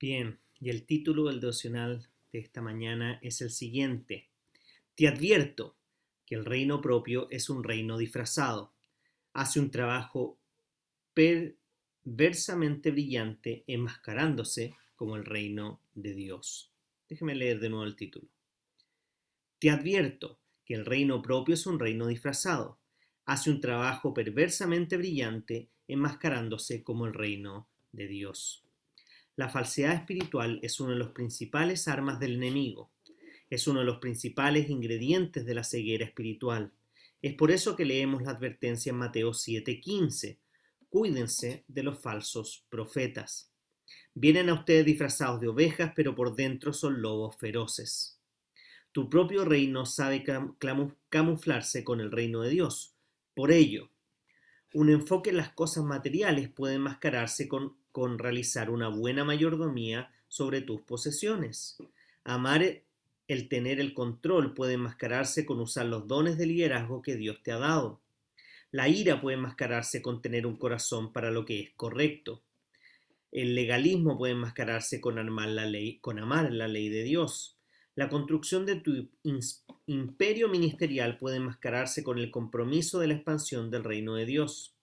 Bien, y el título del devocional de esta mañana es el siguiente. Te advierto que el reino propio es un reino disfrazado. Hace un trabajo perversamente brillante enmascarándose como el reino de Dios. Déjeme leer de nuevo el título. Te advierto que el reino propio es un reino disfrazado. Hace un trabajo perversamente brillante enmascarándose como el reino de Dios. La falsedad espiritual es uno de los principales armas del enemigo. Es uno de los principales ingredientes de la ceguera espiritual. Es por eso que leemos la advertencia en Mateo 7:15. Cuídense de los falsos profetas. Vienen a ustedes disfrazados de ovejas, pero por dentro son lobos feroces. Tu propio reino sabe camuflarse con el reino de Dios. Por ello, un enfoque en las cosas materiales puede enmascararse con con realizar una buena mayordomía sobre tus posesiones. Amar el tener el control puede enmascararse con usar los dones de liderazgo que Dios te ha dado. La ira puede enmascararse con tener un corazón para lo que es correcto. El legalismo puede enmascararse con, amar la ley, con amar la ley de Dios. La construcción de tu imperio ministerial puede enmascararse con el compromiso de la expansión del reino de Dios.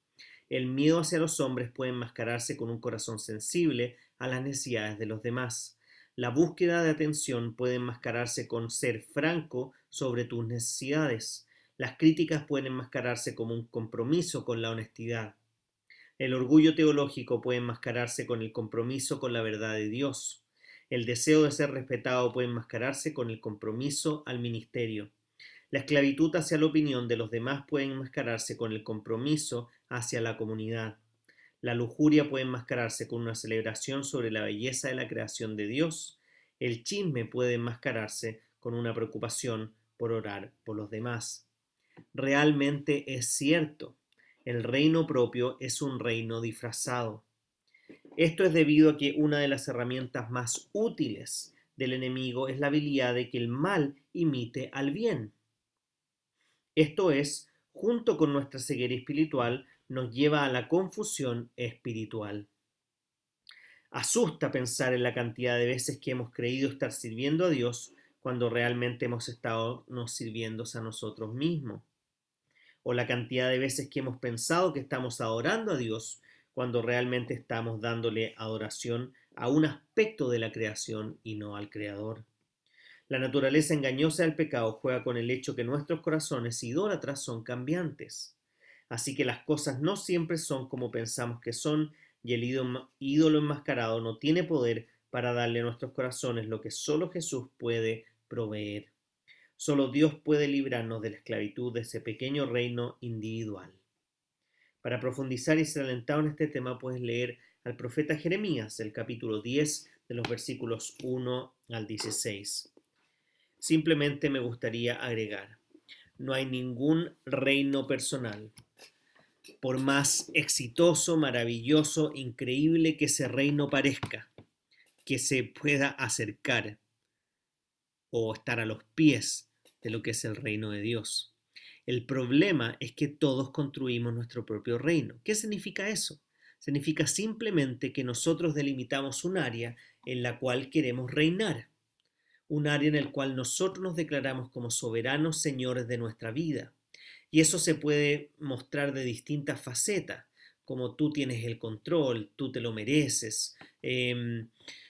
El miedo hacia los hombres puede enmascararse con un corazón sensible a las necesidades de los demás. La búsqueda de atención puede enmascararse con ser franco sobre tus necesidades. Las críticas pueden enmascararse como un compromiso con la honestidad. El orgullo teológico puede enmascararse con el compromiso con la verdad de Dios. El deseo de ser respetado puede enmascararse con el compromiso al ministerio. La esclavitud hacia la opinión de los demás puede enmascararse con el compromiso hacia la comunidad. La lujuria puede enmascararse con una celebración sobre la belleza de la creación de Dios. El chisme puede enmascararse con una preocupación por orar por los demás. Realmente es cierto, el reino propio es un reino disfrazado. Esto es debido a que una de las herramientas más útiles del enemigo es la habilidad de que el mal imite al bien. Esto es, junto con nuestra ceguera espiritual, nos lleva a la confusión espiritual. Asusta pensar en la cantidad de veces que hemos creído estar sirviendo a Dios cuando realmente hemos estado nos sirviéndose a nosotros mismos. O la cantidad de veces que hemos pensado que estamos adorando a Dios cuando realmente estamos dándole adoración a un aspecto de la creación y no al Creador. La naturaleza engañosa del pecado juega con el hecho que nuestros corazones idólatras son cambiantes. Así que las cosas no siempre son como pensamos que son y el ídolo enmascarado no tiene poder para darle a nuestros corazones lo que solo Jesús puede proveer. Solo Dios puede librarnos de la esclavitud de ese pequeño reino individual. Para profundizar y ser alentado en este tema puedes leer al profeta Jeremías, el capítulo 10 de los versículos 1 al 16. Simplemente me gustaría agregar, no hay ningún reino personal, por más exitoso, maravilloso, increíble que ese reino parezca, que se pueda acercar o estar a los pies de lo que es el reino de Dios. El problema es que todos construimos nuestro propio reino. ¿Qué significa eso? Significa simplemente que nosotros delimitamos un área en la cual queremos reinar un área en el cual nosotros nos declaramos como soberanos señores de nuestra vida. Y eso se puede mostrar de distintas facetas, como tú tienes el control, tú te lo mereces, em,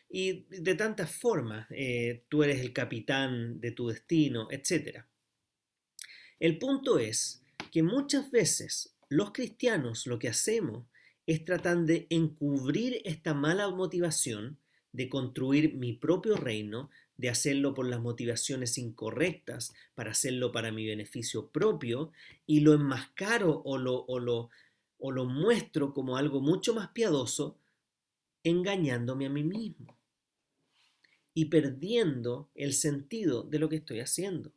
y de tantas formas, eh, tú eres el capitán de tu destino, etc. El punto es que muchas veces los cristianos lo que hacemos es tratar de encubrir esta mala motivación de construir mi propio reino, de hacerlo por las motivaciones incorrectas, para hacerlo para mi beneficio propio, y lo enmascaro o lo, o lo, o lo muestro como algo mucho más piadoso, engañándome a mí mismo y perdiendo el sentido de lo que estoy haciendo.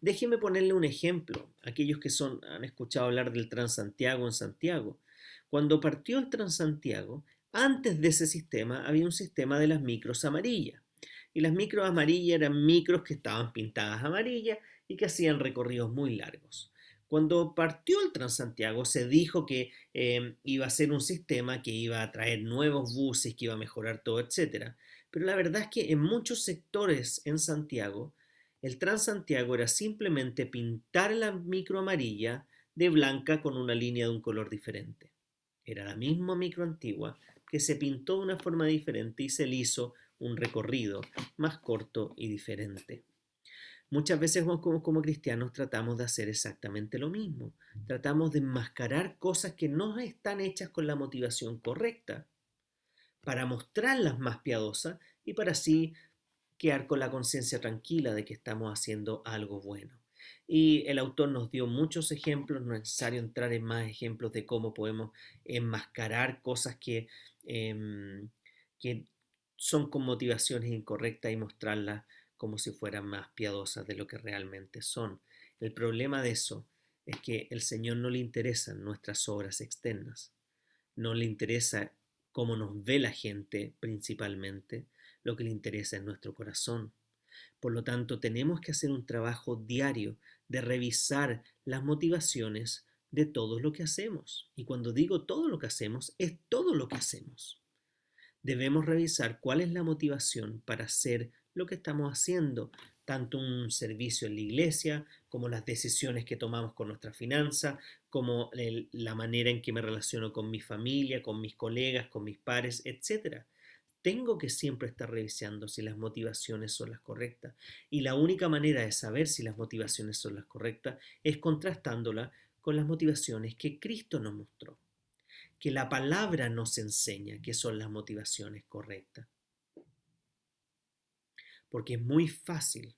Déjeme ponerle un ejemplo. Aquellos que son, han escuchado hablar del Transantiago en Santiago. Cuando partió el Transantiago, antes de ese sistema había un sistema de las micros amarillas. Y las micros amarillas eran micros que estaban pintadas amarillas y que hacían recorridos muy largos. Cuando partió el Transantiago se dijo que em, iba a ser un sistema que iba a traer nuevos buses, que iba a mejorar todo, etc. Pero la verdad es que en muchos sectores en Santiago, el Transantiago era simplemente pintar la micro amarilla de blanca con una línea de un color diferente. Era la misma micro antigua que se pintó de una forma diferente y se le hizo un recorrido más corto y diferente. Muchas veces como, como, cristianos tratamos de hacer exactamente lo mismo. Tratamos de enmascarar cosas que no están hechas con la motivación correcta para mostrarlas más piadosas y para así quedar con la conciencia tranquila de que estamos haciendo algo bueno. Y el autor nos dio muchos ejemplos, no es necesario entrar en más ejemplos de cómo podemos enmascarar cosas que, em, que son con motivaciones incorrectas y mostrarlas como si fueran más piadosas de lo que realmente son. El problema de eso es que el Señor no le interesan nuestras obras externas, no le interesa cómo nos ve la gente principalmente, lo que le interesa es nuestro corazón. Por lo tanto, tenemos que hacer un trabajo diario de revisar las motivaciones de todo lo que hacemos. Y cuando digo todo lo que hacemos, es todo lo que hacemos. Debemos revisar cuál es la motivación para hacer lo que estamos haciendo, tanto un servicio en la iglesia, como las decisiones que tomamos con nuestra finanza, como la manera en que me relaciono con mi familia, con mis colegas, con mis pares, etc. Tengo que siempre estar revisando si las motivaciones son las correctas. Y la única manera de saber si las motivaciones son las correctas es contrastándola con las motivaciones que Cristo nos mostró, que la palabra nos enseña que son las motivaciones correctas. Porque es muy fácil,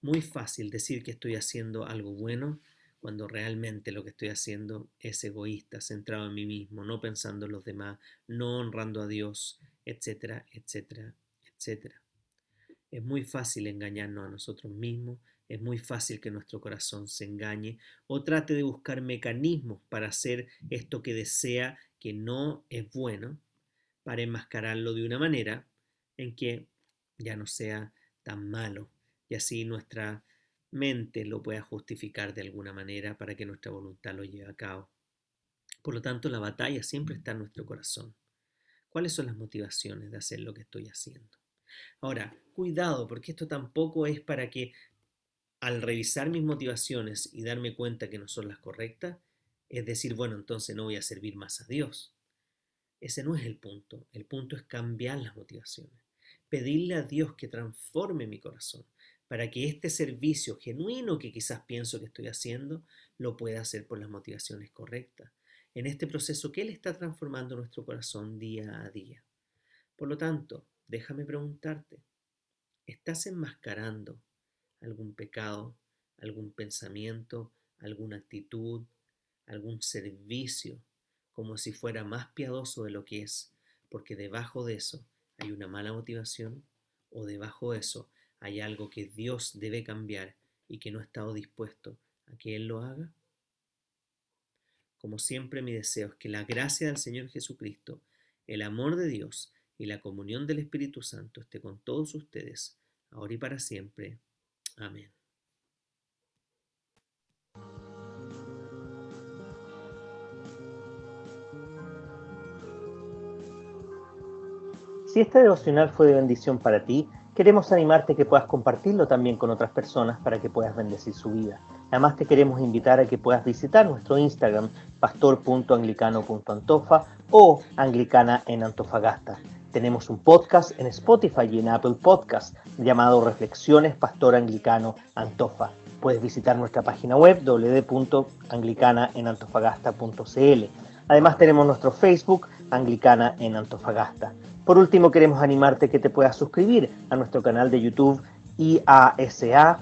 muy fácil decir que estoy haciendo algo bueno cuando realmente lo que estoy haciendo es egoísta, centrado en mí mismo, no pensando en los demás, no honrando a Dios, etcétera, etcétera, etcétera. Es muy fácil engañarnos a nosotros mismos, es muy fácil que nuestro corazón se engañe o trate de buscar mecanismos para hacer esto que desea que no es bueno, para enmascararlo de una manera en que ya no sea tan malo y así nuestra mente lo pueda justificar de alguna manera para que nuestra voluntad lo lleve a cabo. Por lo tanto, la batalla siempre está en nuestro corazón. ¿Cuáles son las motivaciones de hacer lo que estoy haciendo? Ahora, cuidado, porque esto tampoco es para que al revisar mis motivaciones y darme cuenta que no son las correctas, es decir, bueno, entonces no voy a servir más a Dios. Ese no es el punto. El punto es cambiar las motivaciones pedirle a Dios que transforme mi corazón para que este servicio genuino que quizás pienso que estoy haciendo lo pueda hacer por las motivaciones correctas. En este proceso que Él está transformando nuestro corazón día a día. Por lo tanto, déjame preguntarte, ¿estás enmascarando algún pecado, algún pensamiento, alguna actitud, algún servicio como si fuera más piadoso de lo que es? Porque debajo de eso hay una mala motivación o debajo de eso hay algo que Dios debe cambiar y que no ha estado dispuesto a que Él lo haga? Como siempre mi deseo es que la gracia del Señor Jesucristo, el amor de Dios y la comunión del Espíritu Santo esté con todos ustedes, ahora y para siempre. Amén. Si este devocional fue de bendición para ti, queremos animarte a que puedas compartirlo también con otras personas para que puedas bendecir su vida. Además te queremos invitar a que puedas visitar nuestro Instagram pastor.anglicano.antofa o anglicana en Antofagasta. Tenemos un podcast en Spotify y en Apple Podcast llamado Reflexiones Pastor Anglicano Antofa. Puedes visitar nuestra página web www.anglicanaenantofagasta.cl. Además tenemos nuestro Facebook Anglicana en Antofagasta. Por último, queremos animarte que te puedas suscribir a nuestro canal de YouTube IASA